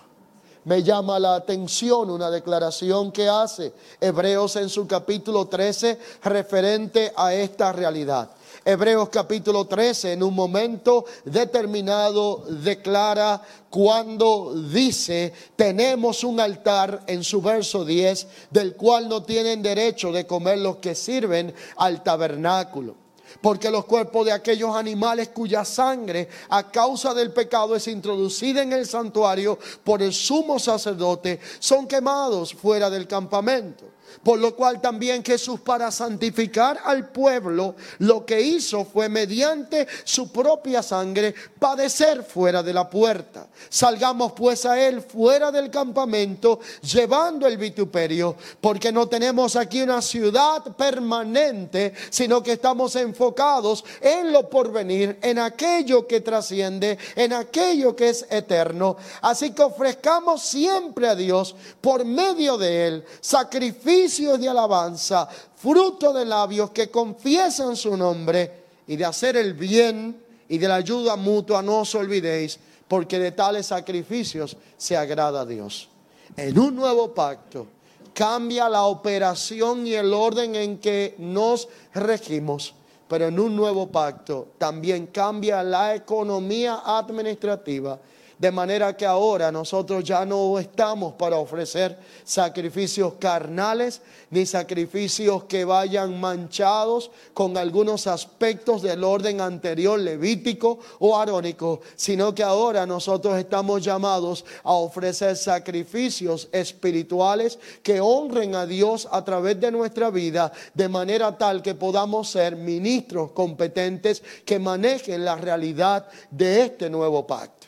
me llama la atención una declaración que hace Hebreos en su capítulo 13 referente a esta realidad. Hebreos capítulo 13 en un momento determinado declara cuando dice, tenemos un altar en su verso 10, del cual no tienen derecho de comer los que sirven al tabernáculo porque los cuerpos de aquellos animales cuya sangre a causa del pecado es introducida en el santuario por el sumo sacerdote son quemados fuera del campamento. Por lo cual también Jesús para santificar al pueblo lo que hizo fue mediante su propia sangre padecer fuera de la puerta. Salgamos pues a él fuera del campamento llevando el vituperio, porque no tenemos aquí una ciudad permanente, sino que estamos enfocados en lo porvenir, en aquello que trasciende, en aquello que es eterno. Así que ofrezcamos siempre a Dios por medio de él sacrificio de alabanza, fruto de labios que confiesan su nombre y de hacer el bien y de la ayuda mutua, no os olvidéis, porque de tales sacrificios se agrada a Dios. En un nuevo pacto cambia la operación y el orden en que nos regimos, pero en un nuevo pacto también cambia la economía administrativa de manera que ahora nosotros ya no estamos para ofrecer sacrificios carnales ni sacrificios que vayan manchados con algunos aspectos del orden anterior levítico o arónico, sino que ahora nosotros estamos llamados a ofrecer sacrificios espirituales que honren a Dios a través de nuestra vida de manera tal que podamos ser ministros competentes que manejen la realidad de este nuevo pacto.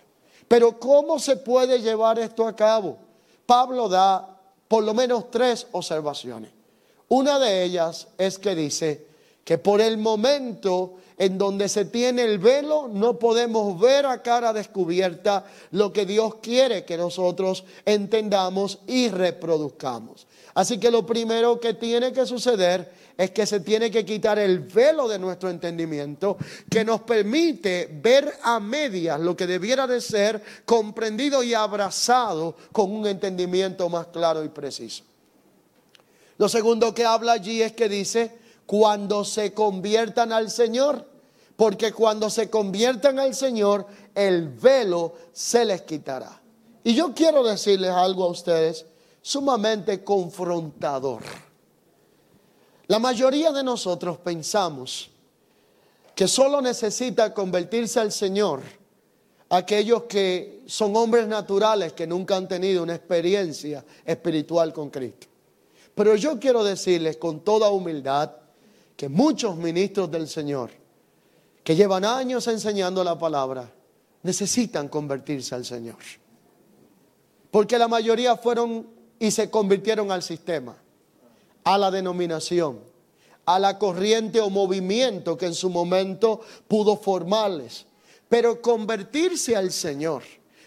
Pero ¿cómo se puede llevar esto a cabo? Pablo da por lo menos tres observaciones. Una de ellas es que dice que por el momento en donde se tiene el velo no podemos ver a cara descubierta lo que Dios quiere que nosotros entendamos y reproduzcamos. Así que lo primero que tiene que suceder es que se tiene que quitar el velo de nuestro entendimiento que nos permite ver a medias lo que debiera de ser comprendido y abrazado con un entendimiento más claro y preciso. Lo segundo que habla allí es que dice, cuando se conviertan al Señor, porque cuando se conviertan al Señor, el velo se les quitará. Y yo quiero decirles algo a ustedes sumamente confrontador. La mayoría de nosotros pensamos que solo necesita convertirse al Señor aquellos que son hombres naturales que nunca han tenido una experiencia espiritual con Cristo. Pero yo quiero decirles con toda humildad que muchos ministros del Señor que llevan años enseñando la palabra necesitan convertirse al Señor. Porque la mayoría fueron y se convirtieron al sistema a la denominación, a la corriente o movimiento que en su momento pudo formarles. Pero convertirse al Señor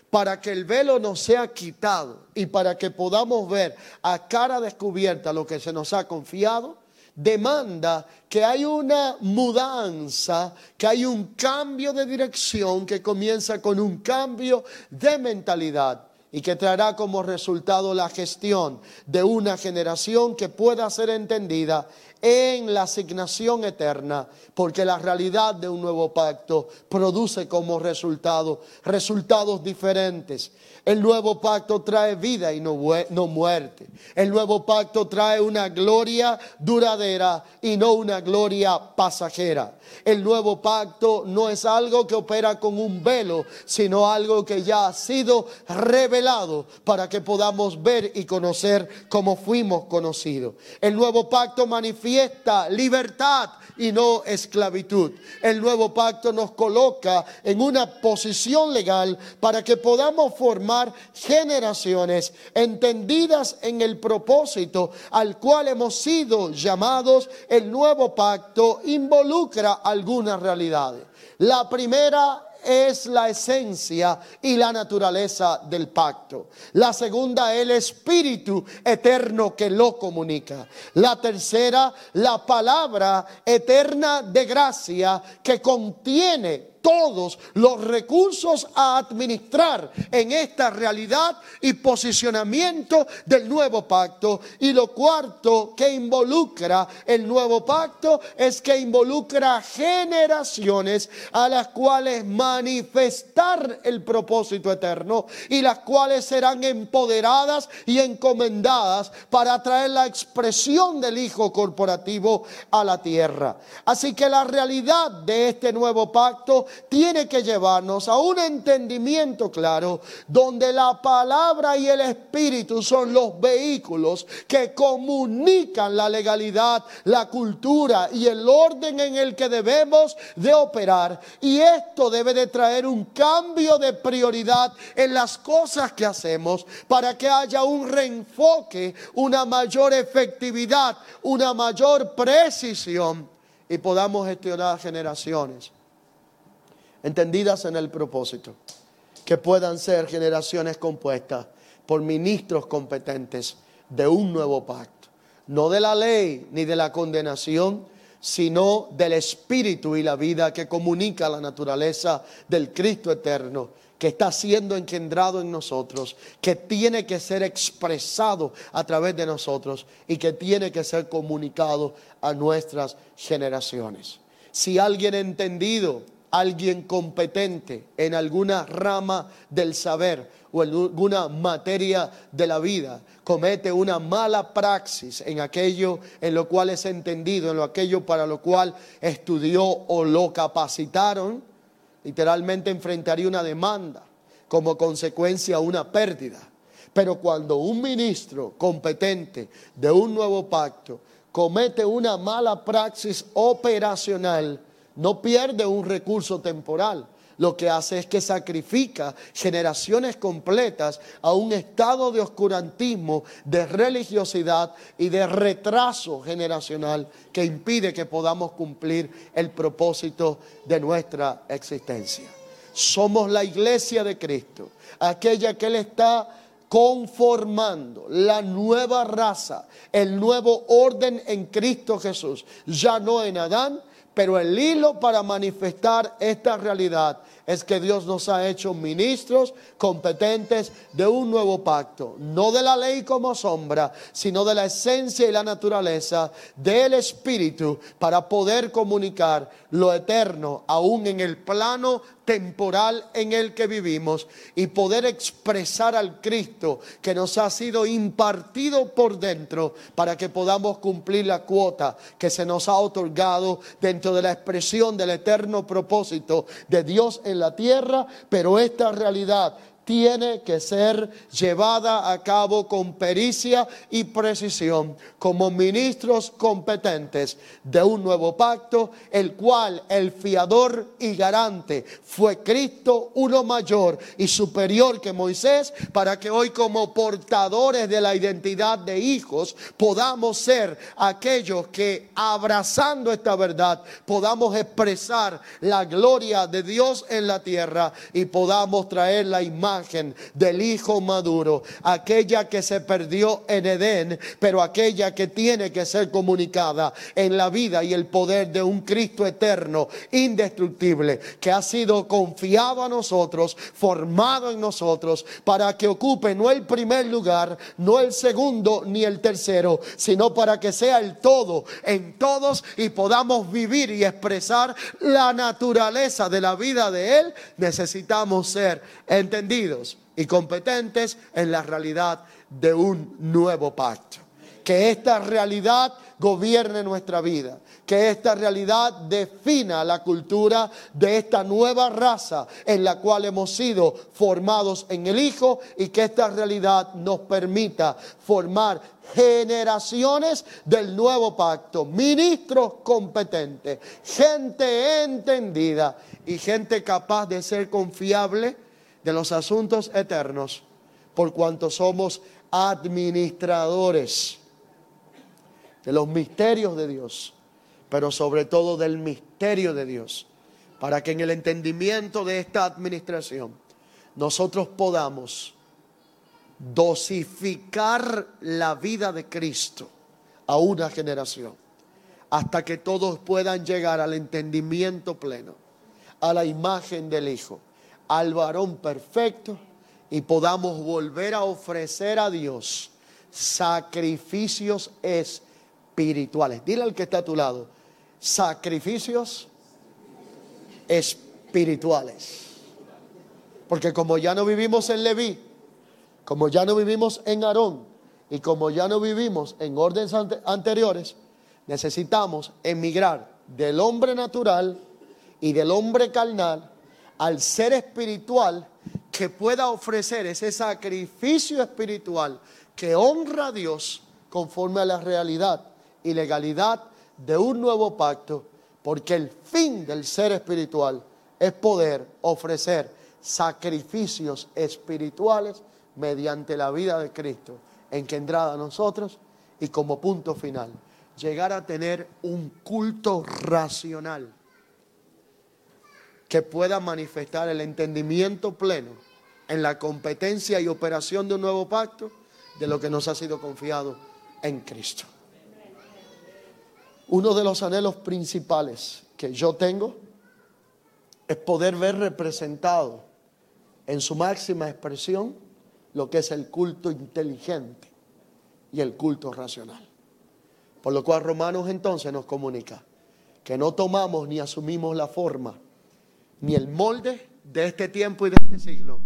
para que el velo nos sea quitado y para que podamos ver a cara descubierta lo que se nos ha confiado, demanda que hay una mudanza, que hay un cambio de dirección que comienza con un cambio de mentalidad y que traerá como resultado la gestión de una generación que pueda ser entendida en la asignación eterna, porque la realidad de un nuevo pacto produce como resultado resultados diferentes. El nuevo pacto trae vida y no, muerte. El nuevo pacto trae una gloria duradera y no una gloria pasajera. El nuevo pacto no es algo que opera con un velo, sino algo que ya ha sido revelado para que podamos ver y conocer como fuimos conocidos. El nuevo pacto manifiesta libertad y no esclavitud. El nuevo pacto nos coloca en una posición legal para que podamos formar generaciones entendidas en el propósito al cual hemos sido llamados. El nuevo pacto involucra algunas realidades. La primera es la esencia y la naturaleza del pacto. La segunda, el espíritu eterno que lo comunica. La tercera, la palabra eterna de gracia que contiene todos los recursos a administrar en esta realidad y posicionamiento del nuevo pacto. Y lo cuarto que involucra el nuevo pacto es que involucra generaciones a las cuales manifestar el propósito eterno y las cuales serán empoderadas y encomendadas para traer la expresión del Hijo corporativo a la tierra. Así que la realidad de este nuevo pacto tiene que llevarnos a un entendimiento claro donde la palabra y el espíritu son los vehículos que comunican la legalidad, la cultura y el orden en el que debemos de operar. Y esto debe de traer un cambio de prioridad en las cosas que hacemos para que haya un reenfoque, una mayor efectividad, una mayor precisión y podamos gestionar generaciones entendidas en el propósito, que puedan ser generaciones compuestas por ministros competentes de un nuevo pacto, no de la ley ni de la condenación, sino del espíritu y la vida que comunica la naturaleza del Cristo eterno que está siendo engendrado en nosotros, que tiene que ser expresado a través de nosotros y que tiene que ser comunicado a nuestras generaciones. Si alguien entendido, alguien competente en alguna rama del saber o en alguna materia de la vida comete una mala praxis en aquello en lo cual es entendido, en lo aquello para lo cual estudió o lo capacitaron, literalmente enfrentaría una demanda, como consecuencia una pérdida. Pero cuando un ministro competente de un nuevo pacto comete una mala praxis operacional, no pierde un recurso temporal. Lo que hace es que sacrifica generaciones completas a un estado de oscurantismo, de religiosidad y de retraso generacional que impide que podamos cumplir el propósito de nuestra existencia. Somos la iglesia de Cristo, aquella que Él está conformando la nueva raza, el nuevo orden en Cristo Jesús, ya no en Adán, pero el hilo para manifestar esta realidad es que Dios nos ha hecho ministros competentes de un nuevo pacto, no de la ley como sombra, sino de la esencia y la naturaleza del Espíritu para poder comunicar lo eterno aún en el plano temporal en el que vivimos y poder expresar al Cristo que nos ha sido impartido por dentro para que podamos cumplir la cuota que se nos ha otorgado dentro de la expresión del eterno propósito de Dios en la tierra, pero esta realidad tiene que ser llevada a cabo con pericia y precisión como ministros competentes de un nuevo pacto, el cual el fiador y garante fue Cristo, uno mayor y superior que Moisés, para que hoy como portadores de la identidad de hijos podamos ser aquellos que abrazando esta verdad podamos expresar la gloria de Dios en la tierra y podamos traer la imagen del Hijo maduro, aquella que se perdió en Edén, pero aquella que tiene que ser comunicada en la vida y el poder de un Cristo eterno, indestructible, que ha sido confiado a nosotros, formado en nosotros, para que ocupe no el primer lugar, no el segundo ni el tercero, sino para que sea el todo en todos y podamos vivir y expresar la naturaleza de la vida de Él, necesitamos ser entendidos y competentes en la realidad de un nuevo pacto. Que esta realidad gobierne nuestra vida, que esta realidad defina la cultura de esta nueva raza en la cual hemos sido formados en el Hijo y que esta realidad nos permita formar generaciones del nuevo pacto, ministros competentes, gente entendida y gente capaz de ser confiable de los asuntos eternos, por cuanto somos administradores de los misterios de Dios, pero sobre todo del misterio de Dios, para que en el entendimiento de esta administración nosotros podamos dosificar la vida de Cristo a una generación, hasta que todos puedan llegar al entendimiento pleno, a la imagen del Hijo al varón perfecto y podamos volver a ofrecer a Dios sacrificios espirituales. Dile al que está a tu lado, sacrificios espirituales. Porque como ya no vivimos en Leví, como ya no vivimos en Aarón y como ya no vivimos en órdenes anteriores, necesitamos emigrar del hombre natural y del hombre carnal al ser espiritual que pueda ofrecer ese sacrificio espiritual que honra a Dios conforme a la realidad y legalidad de un nuevo pacto, porque el fin del ser espiritual es poder ofrecer sacrificios espirituales mediante la vida de Cristo engendrada a nosotros y como punto final, llegar a tener un culto racional que pueda manifestar el entendimiento pleno en la competencia y operación de un nuevo pacto de lo que nos ha sido confiado en Cristo. Uno de los anhelos principales que yo tengo es poder ver representado en su máxima expresión lo que es el culto inteligente y el culto racional. Por lo cual Romanos entonces nos comunica que no tomamos ni asumimos la forma ni el molde de este tiempo y de este siglo,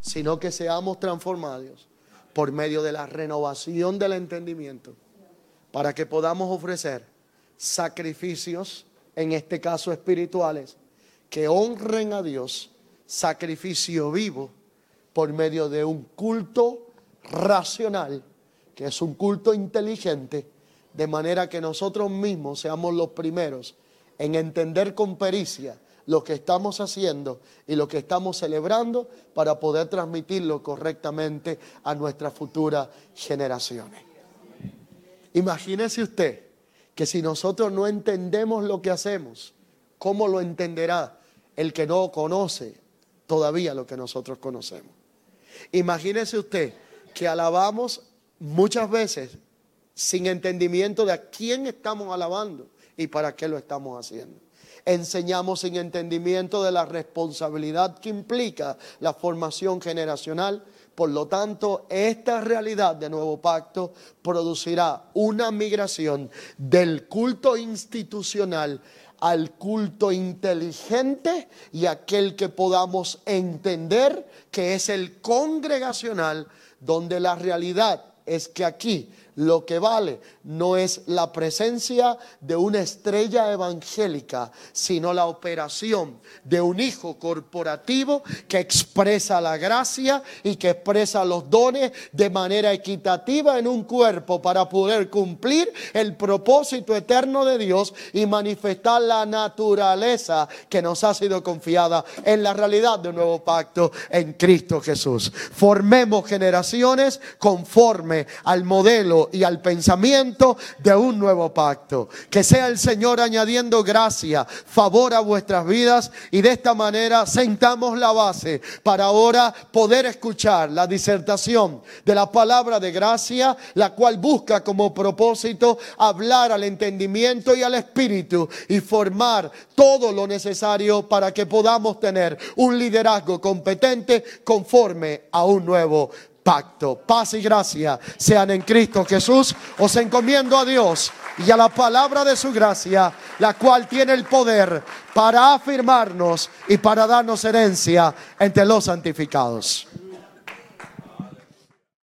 sino que seamos transformados por medio de la renovación del entendimiento, para que podamos ofrecer sacrificios, en este caso espirituales, que honren a Dios, sacrificio vivo, por medio de un culto racional, que es un culto inteligente, de manera que nosotros mismos seamos los primeros en entender con pericia lo que estamos haciendo y lo que estamos celebrando para poder transmitirlo correctamente a nuestras futuras generaciones. Imagínese usted que si nosotros no entendemos lo que hacemos, ¿cómo lo entenderá el que no conoce todavía lo que nosotros conocemos? Imagínese usted que alabamos muchas veces sin entendimiento de a quién estamos alabando y para qué lo estamos haciendo enseñamos sin entendimiento de la responsabilidad que implica la formación generacional. Por lo tanto, esta realidad de nuevo pacto producirá una migración del culto institucional al culto inteligente y aquel que podamos entender que es el congregacional, donde la realidad es que aquí lo que vale no es la presencia de una estrella evangélica, sino la operación de un hijo corporativo que expresa la gracia y que expresa los dones de manera equitativa en un cuerpo para poder cumplir el propósito eterno de Dios y manifestar la naturaleza que nos ha sido confiada en la realidad de un nuevo pacto en Cristo Jesús. Formemos generaciones conforme al modelo y al pensamiento de un nuevo pacto. Que sea el Señor añadiendo gracia, favor a vuestras vidas y de esta manera sentamos la base para ahora poder escuchar la disertación de la palabra de gracia, la cual busca como propósito hablar al entendimiento y al espíritu y formar todo lo necesario para que podamos tener un liderazgo competente conforme a un nuevo pacto. Paz y gracia sean en Cristo Jesús. Os encomiendo a Dios y a la palabra de su gracia, la cual tiene el poder para afirmarnos y para darnos herencia entre los santificados.